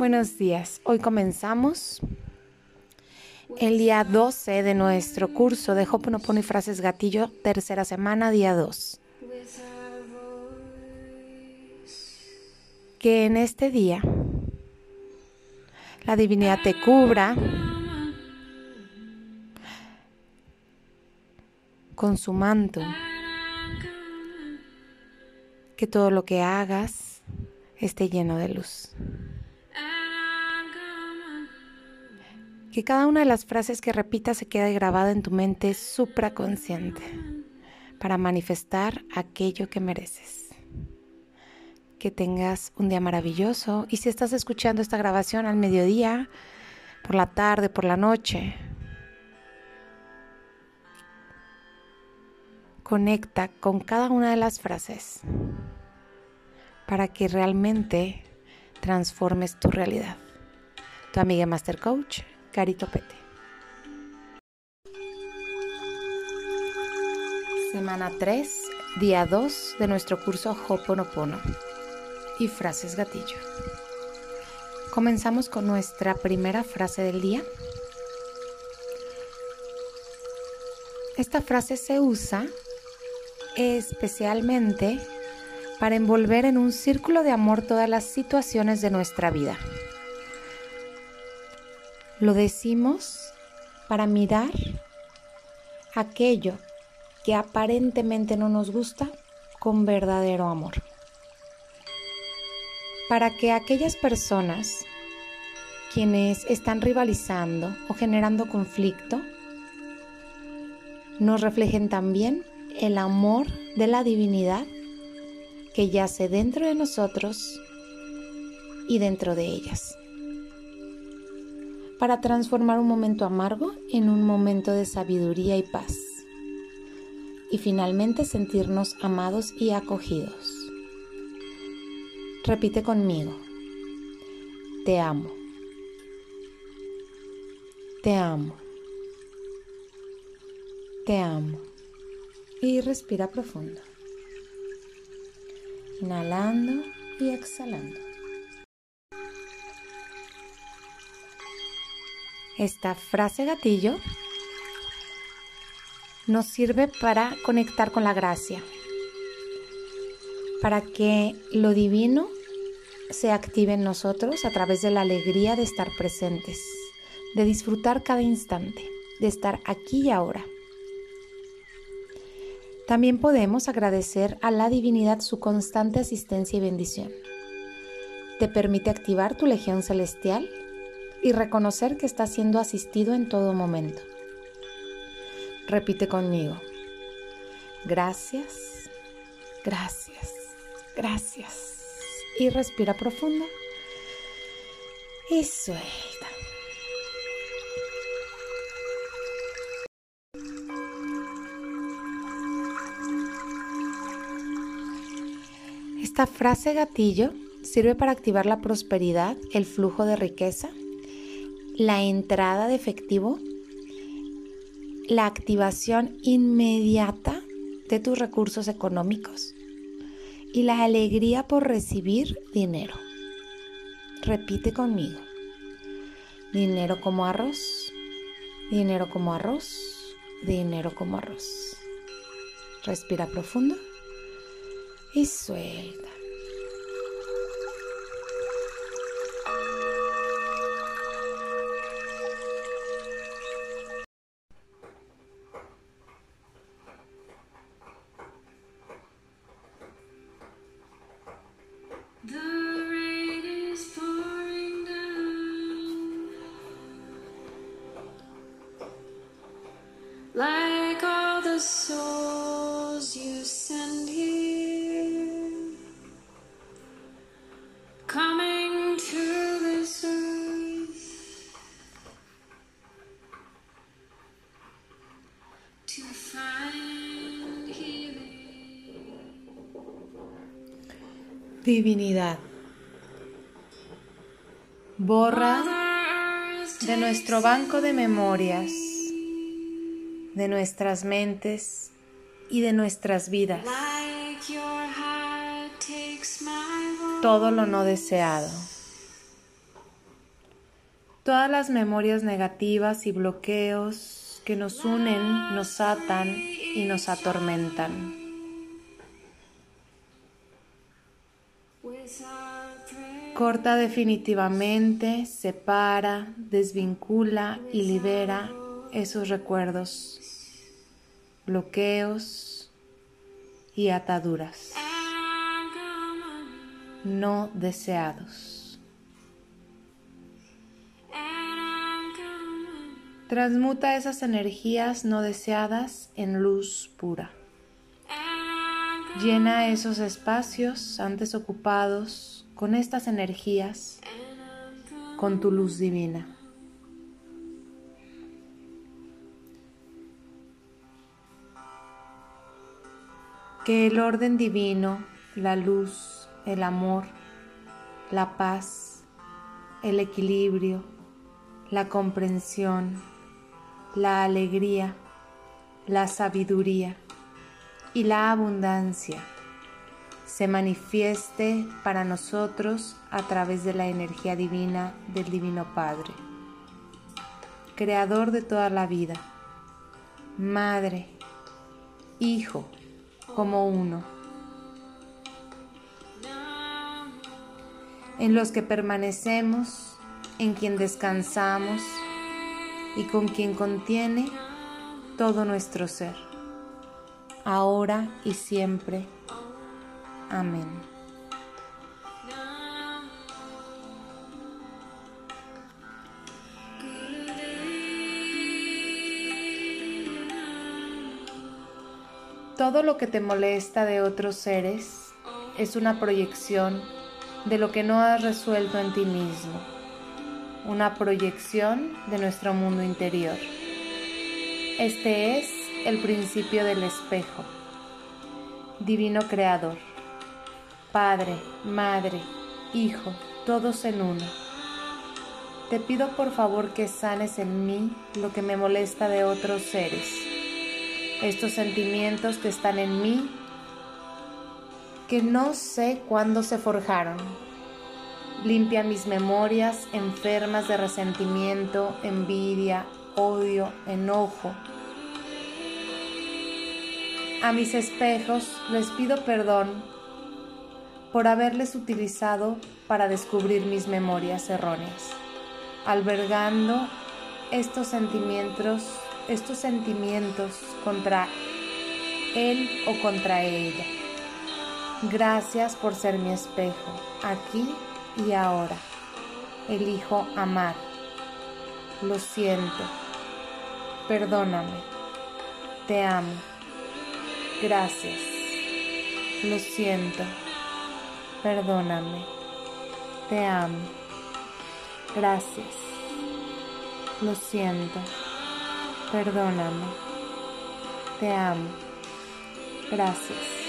Buenos días. Hoy comenzamos el día 12 de nuestro curso de Hoponopono y frases gatillo, tercera semana, día 2. Que en este día la divinidad te cubra con su manto. Que todo lo que hagas esté lleno de luz. Que cada una de las frases que repitas se quede grabada en tu mente supraconsciente para manifestar aquello que mereces. Que tengas un día maravilloso y si estás escuchando esta grabación al mediodía, por la tarde, por la noche, conecta con cada una de las frases para que realmente transformes tu realidad. Tu amiga Master Coach, Carito Pete. Semana 3, día 2 de nuestro curso Hoponopono y frases gatillo. Comenzamos con nuestra primera frase del día. Esta frase se usa especialmente para envolver en un círculo de amor todas las situaciones de nuestra vida. Lo decimos para mirar aquello que aparentemente no nos gusta con verdadero amor. Para que aquellas personas quienes están rivalizando o generando conflicto nos reflejen también el amor de la divinidad que yace dentro de nosotros y dentro de ellas, para transformar un momento amargo en un momento de sabiduría y paz, y finalmente sentirnos amados y acogidos. Repite conmigo, te amo, te amo, te amo y respira profundo. Inhalando y exhalando. Esta frase gatillo nos sirve para conectar con la gracia, para que lo divino se active en nosotros a través de la alegría de estar presentes, de disfrutar cada instante, de estar aquí y ahora. También podemos agradecer a la divinidad su constante asistencia y bendición. Te permite activar tu legión celestial y reconocer que estás siendo asistido en todo momento. Repite conmigo. Gracias, gracias, gracias. Y respira profundo. Y suelta. Esta frase gatillo sirve para activar la prosperidad, el flujo de riqueza, la entrada de efectivo, la activación inmediata de tus recursos económicos y la alegría por recibir dinero. Repite conmigo. Dinero como arroz, dinero como arroz, dinero como arroz. Respira profundo y suelta. Souls you send here, coming to this earth to find healing. Divinidad. Borra de nuestro banco de memorias, de nuestras mentes y de nuestras vidas todo lo no deseado. Todas las memorias negativas y bloqueos que nos unen, nos atan y nos atormentan. Corta definitivamente, separa, desvincula y libera esos recuerdos, bloqueos y ataduras no deseados. Transmuta esas energías no deseadas en luz pura. Llena esos espacios antes ocupados con estas energías, con tu luz divina. Que el orden divino, la luz, el amor, la paz, el equilibrio, la comprensión, la alegría, la sabiduría y la abundancia se manifieste para nosotros a través de la energía divina del Divino Padre, Creador de toda la vida, Madre, Hijo, como uno, en los que permanecemos, en quien descansamos y con quien contiene todo nuestro ser, ahora y siempre Amén. Todo lo que te molesta de otros seres es una proyección de lo que no has resuelto en ti mismo, una proyección de nuestro mundo interior. Este es el principio del espejo, divino creador. Padre, Madre, Hijo, todos en uno. Te pido por favor que sanes en mí lo que me molesta de otros seres, estos sentimientos que están en mí que no sé cuándo se forjaron. Limpia mis memorias enfermas de resentimiento, envidia, odio, enojo. A mis espejos les pido perdón por haberles utilizado para descubrir mis memorias erróneas, albergando estos sentimientos, estos sentimientos contra él o contra ella. Gracias por ser mi espejo, aquí y ahora. Elijo amar. Lo siento. Perdóname. Te amo. Gracias. Lo siento. Perdóname. Te amo. Gracias. Lo siento. Perdóname. Te amo. Gracias.